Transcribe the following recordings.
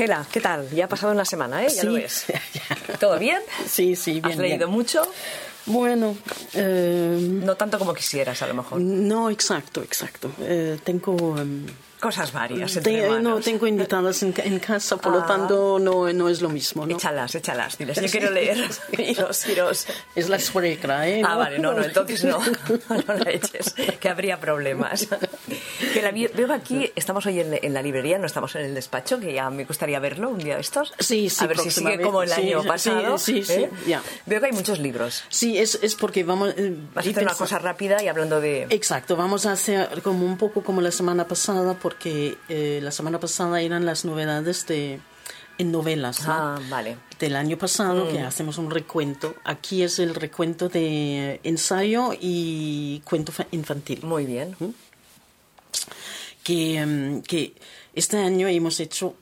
Hela, ¿qué tal? Ya ha pasado una semana, ¿eh? Ya sí, lo ves. ya. ¿Todo bien? Sí, sí, bien. ¿Has leído bien. mucho? Bueno, eh, No tanto como quisieras, a lo mejor. no, exacto, exacto. Eh, tengo. em, Cosas varias. te- entre no, tengo invitadas en, en casa, por lo Ah. tanto no, no es lo mismo, ¿no? Échalas, échalas. Diles, yo quiero leer. Iros, iros. Es la suegra, ¿eh? Ah, vale, no, no, entonces no. No la eches, que habría problemas. Que la veo aquí, estamos hoy en, en la librería, no estamos en el despacho, que ya me gustaría verlo un día de estos. Sí, sí, A ver si sigue vez. como el Sí, año sí, pasado. sí, sí, ¿eh? ya. Veo que hay muchos libros. Sí, es, es porque vamos. eh, Vas a hacer una cosa rápida y hablando de... Exacto, vamos a hacer como un poco como la semana pasada, porque eh, la semana pasada eran las novedades de en novelas, ¿no? Ah, vale. del año pasado, que hacemos un recuento. Aquí es el recuento de ensayo y cuento fa- infantil. Muy bien. Que, em, que este año hemos hecho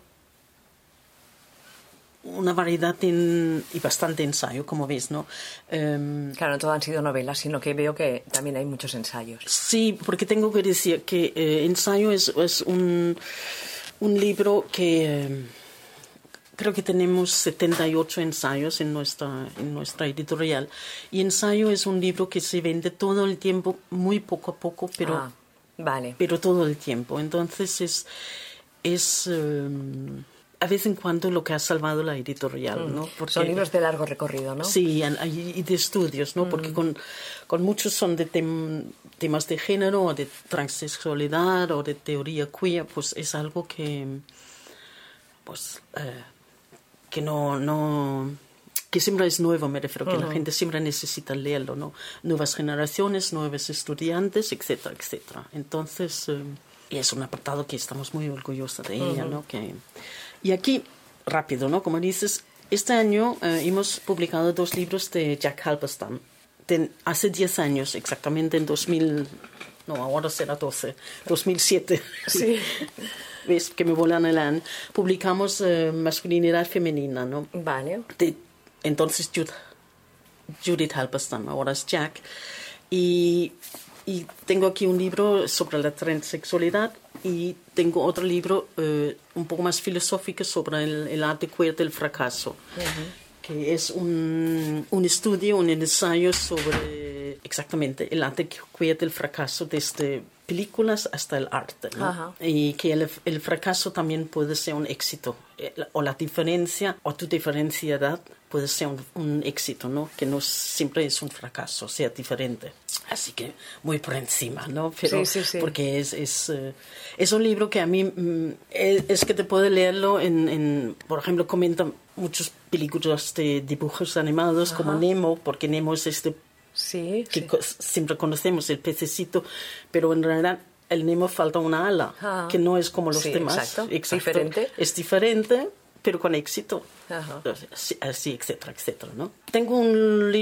una variedad en- y bastante ensayo, como ves, ¿no? Em, Claro, no todo han sido novelas, sino que veo que también hay muchos ensayos. Sí, porque tengo que decir que eh, ensayo es, es un, un libro que eh, creo que tenemos 78 ensayos en nuestra, en nuestra editorial. Y ensayo es un libro que se vende todo el tiempo, muy poco a poco, pero, Ah, vale. pero todo el tiempo. Entonces es, es eh, a vez en cuando lo que ha salvado la editorial, ¿no? Porque- Son libros de largo recorrido, ¿no? Sí, y- de estudios, ¿no? Porque con, con muchos son de tem- temas de género o de transexualidad o de teoría queer, pues es algo que, pues, eh, que no, no, que siempre es nuevo, me refiero, que la gente siempre necesita leerlo, ¿no? Nuevas generaciones, nuevos estudiantes, etcétera, etcétera. Entonces, eh, y es un apartado que estamos muy orgullosos de ella, ¿no? Que, y aquí, rápido, ¿no? Como dices, este año eh, hemos publicado dos libros de Jack Halberstam. De- hace 10 años, exactamente en 2000, no, ahora será 12, 2007. Sí. ¿Ves? Que me volan el año. Publicamos eh, Masculinidad Femenina, ¿no? Vale. de entonces Jud- Judith Halberstam, ahora es Jack. Y, y tengo aquí un libro sobre la transexualidad y tengo otro libro eh, un poco más filosófico sobre el, el arte queer del fracaso, que es un, un estudio, un ensayo sobre exactamente el arte queer del fracaso desde películas hasta el arte. ¿no? Ajá. y que el, el fracaso también puede ser un éxito eh, o la diferencia o tu diferenciedad puede ser un, un éxito no que no siempre es un fracaso sea diferente así que muy por encima no pero Sí, sí, sí. porque es es, eh, es un libro que a mí mm, es, que te puede leerlo en, en por ejemplo comenta muchas películas de dibujos animados como Nemo porque Nemo es este Sí, que sí. siempre conocemos el pececito, pero en realidad el Nemo falta una ala, Ah. que no es como los Sí, demás. exacto. Diferente. Es diferente, pero con éxito. Ajá. Así, etcétera, etcétera, ¿no? Tengo un...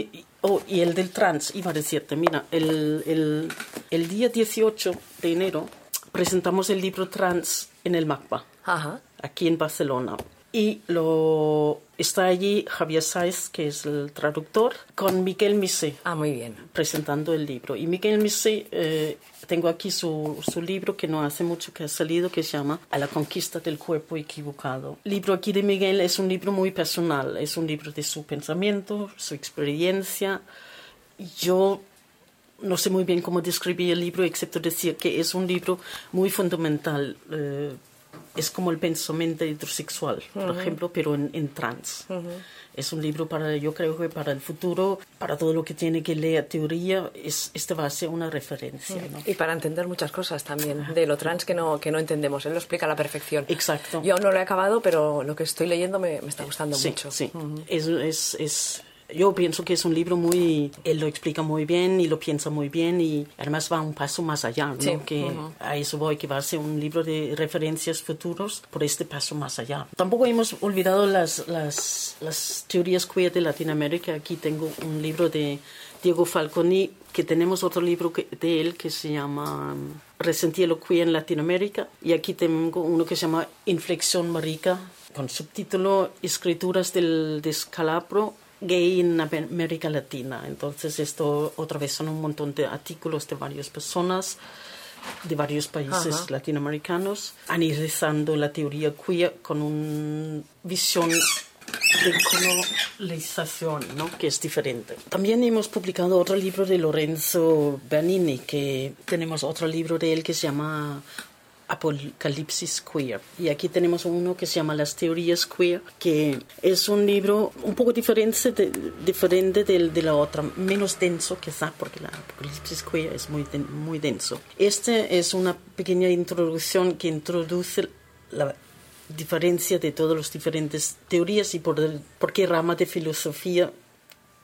Oh, y el del trans, iba a decirte, mira, el, el, el día 18 de enero presentamos el libro trans en el MACBA Ajá. aquí en Barcelona. Y lo está allí Javier Saiz, que es el traductor, con Miguel Misé Ah, muy bien. presentando el libro. Y Miguel Misé, eh, tengo aquí su, su libro que no hace mucho que ha salido, que se llama A la conquista del cuerpo equivocado. El libro aquí de Miguel es un libro muy personal, es un libro de su pensamiento, su experiencia. Yo no sé muy bien cómo describir el libro, excepto decir que es un libro muy fundamental. eh, es como el pensamiento heterosexual, por ejemplo, pero en, en trans. Es un libro para, yo creo que para el futuro, para todo lo que tiene que leer teoría, es, este va a ser una referencia. ¿no? Y para entender muchas cosas también de lo trans que no, que no entendemos. Él lo explica a la perfección. Exacto. Yo aún no lo he acabado, pero lo que estoy leyendo me, me está gustando Sí, mucho. sí. es, es, es- yo pienso que es un libro muy, él lo explica muy bien y lo piensa muy bien y además va un paso más allá, ¿no? Sí, Que ujú. a eso voy, que va a ser un libro de referencias futuros por este paso más allá. Tampoco hemos olvidado las, las, las teorías queer de Latinoamérica. Aquí tengo un libro de Diego Falconi, que tenemos otro libro que- de él que se llama um, Resentir lo queer en Latinoamérica. Y aquí tengo uno que se llama Inflexión Marica, con subtítulo Escrituras del descalabro gay en América Latina. Entonces esto otra vez son un montón de artículos de varias personas de varios países Ajá. latinoamericanos, analizando la teoría queer con una visión de colonización, ¿no? que es diferente. También hemos publicado otro libro de Lorenzo Bernini, que tenemos otro libro de él que se llama Apocalipsis Queer. Y aquí tenemos uno que se llama Las teorías queer, que es un libro un poco diferente de, diferente del de la otra, menos denso quizá, porque la Apocalipsis Queer es muy, muy denso. Este es una pequeña introducción que introduce la diferencia de todas las diferentes teorías y por, el- por qué rama de filosofía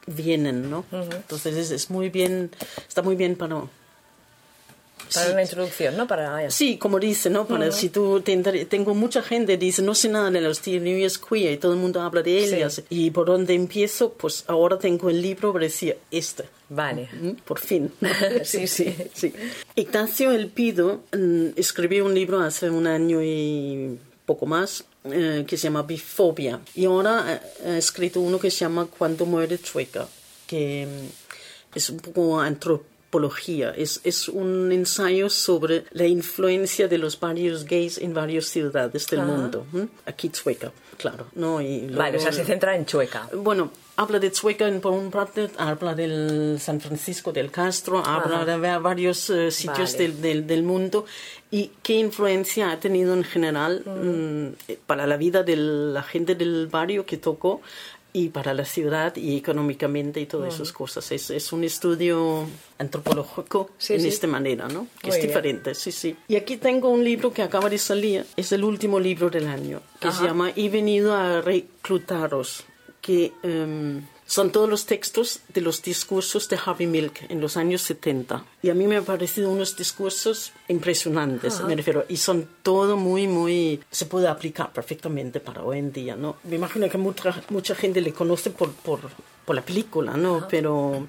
vienen, ¿no? Entonces es, es muy bien, está muy bien para... Para Sí. una introducción, ¿no? Para... Sí, como dice, ¿no? Para, Si tú te inter- tengo mucha gente dice no sé nada de las teorías queer y todo el mundo habla de ellas y por dónde empiezo, pues ahora tengo el libro para decir este. Vale. Por fin. Sí, sí. sí. Ignacio Elpido mm, escribió un libro hace un año y poco más eh, que se llama Bifobia y ahora eh, ha escrito uno que se llama Cuando muere Chueca, que mm, es un poco antropología, es, es un ensayo sobre la influencia de los barrios gays en varias ciudades del mundo. ¿m? Aquí Chueca, claro. ¿no? Y Vale, o sea, luego- se centra en Chueca. bueno, habla de Chueca en- por un parte, habla del San Francisco del Castro, habla de va- varios eh, sitios Vale. del, del, del mundo y qué influencia ha tenido en general mm, eh, para la vida de la gente del barrio que tocó y para la ciudad y económicamente y todas esas cosas. Es, es un estudio antropológico Sí, en sí. esta manera, ¿no? Que Muy es bien. diferente, sí, sí. Y aquí tengo un libro que acaba de salir, es el último libro del año, que se Ajá. llama He venido a reclutaros, que em, son todos los textos de los discursos de Harvey Milk en los años 70. Y a mí me han parecido unos discursos impresionantes, me refiero, y son todo muy, muy... se puede aplicar perfectamente para hoy en día, ¿no? Me imagino que mucha, mucha gente le conoce por, por, por la película, ¿no? Pero,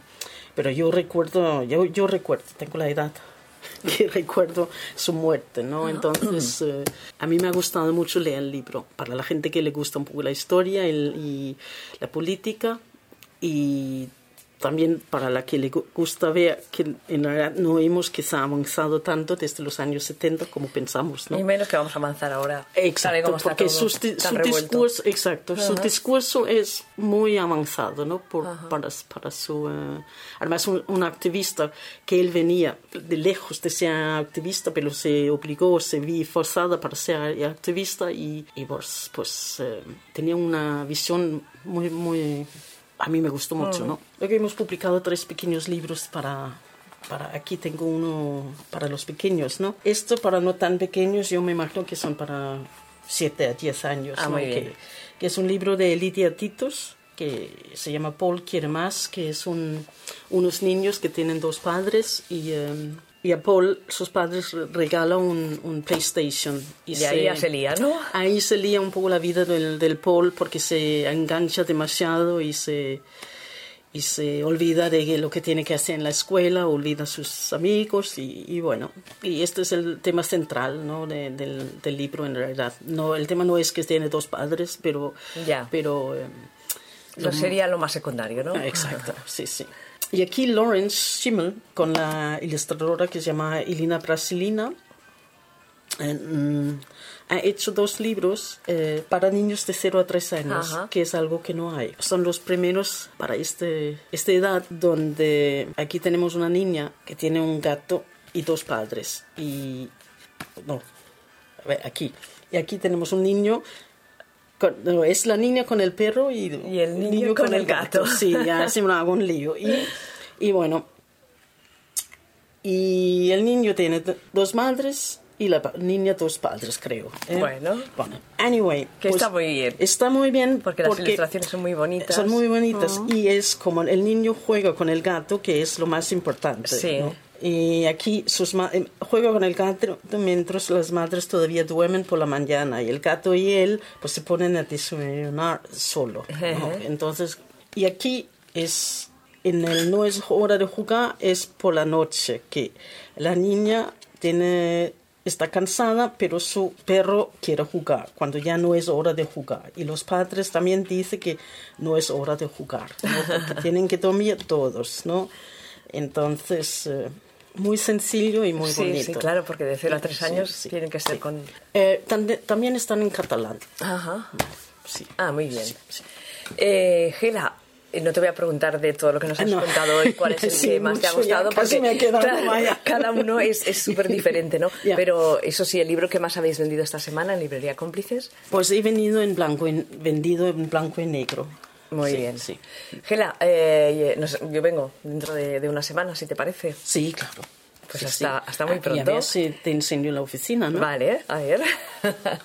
pero yo recuerdo, yo, yo recuerdo, tengo la edad que recuerdo su muerte, ¿no? Entonces, eh, a mí me ha gustado mucho leer el libro. Para la gente que le gusta un poco la historia el- y la política, y también para la que le gu- gusta ver que en realidad no hemos quizá avanzado tanto desde los años 70 como pensamos, ¿no? Y menos que vamos a avanzar ahora. Exacto, cómo está porque todo su revuelto. discurso, exacto, su discurso es muy avanzado, ¿no? Por, para, para su, eh, además un, un activista que él venía de lejos de ser activista, pero se obligó, se vi forzada para ser activista y, y pues, pues tenía una visión muy, muy, a mí me gustó mucho, ¿no? Luego hemos publicado tres pequeños libros para para aquí tengo uno para los pequeños, ¿no? Esto para no tan pequeños, yo me imagino que son para 7 a 10 años, Ah, ¿no? muy bien. Que, que es un libro de Lidia Titos que se llama Paul quiere más, que es un, unos niños que tienen dos padres y, eh, y a Paul sus padres re- regalan un, un PlayStation. Y Y ahí ya se lía, ¿no? Ahí se lía un poco la vida del, del Paul porque se engancha demasiado y se, y se olvida de lo que tiene que hacer en la escuela, olvida a sus amigos y, y bueno, y este es el tema central ¿no? de- del, del libro en realidad. No, el tema no es que tiene dos padres, pero... Ya. pero eh, Lo sería lo más secundario, ¿no? Exacto, sí, sí. Y aquí Lawrence Schimmel, con la ilustradora que se llama Elina Brasilina, eh, ha hecho dos libros eh, para niños de 0 a 3 años, Ajá. que es algo que no hay. Son los primeros para este, esta edad, donde aquí tenemos una niña que tiene un gato y dos padres. Y. No, a ver, aquí. Y aquí tenemos un niño. Con- no, es la niña con el perro y, Y el niño con el gato. Sí, ya se me hago un lío. Y, y bueno, y el niño tiene dos madres y la niña dos padres, creo. ¿eh? Bueno. Bueno, anyway. Que está muy bien. Está muy bien. Porque las ilustraciones son muy bonitas. Son muy bonitas. Y es como el niño juega con el gato, que es lo más importante. Sí. ¿no? Y aquí sus eh, juega con el gato mientras las madres todavía duermen por la mañana. Y el gato y él pues se ponen a desayunar solo. Entonces, y aquí es, en el no es hora de jugar, es por la noche, que la niña tiene, está cansada, pero su perro quiere jugar, cuando ya no es hora de jugar. Y los padres también dicen que no es hora de jugar, ¿no? porque tienen que dormir todos, ¿no? Entonces, eh, muy sencillo y muy sí, bonito. Sí, claro, porque de 0 a 3 Sí, años sí, tienen que ser con... Eh, también están en catalán. Ajá. Sí. Ah, muy bien. Eh, Gela, eh, no te voy a preguntar de todo lo que nos has No. contado hoy cuál es el Sí, que más te ha mucho, ya gustado, casi me vaya. cada uno es súper diferente, ¿no? Pero eso sí, el libro que más habéis vendido esta semana en Librería Cómplices, Pues he venido en blanco, en- vendido en blanco y negro. Muy Sí, bien. Sí, Gela, eh, no sé, yo vengo dentro de, de una semana, si te parece. sí claro. Pues Sí, hasta- hasta muy Y a pronto. ver si te enseño la oficina, ¿no? Vale, a ver.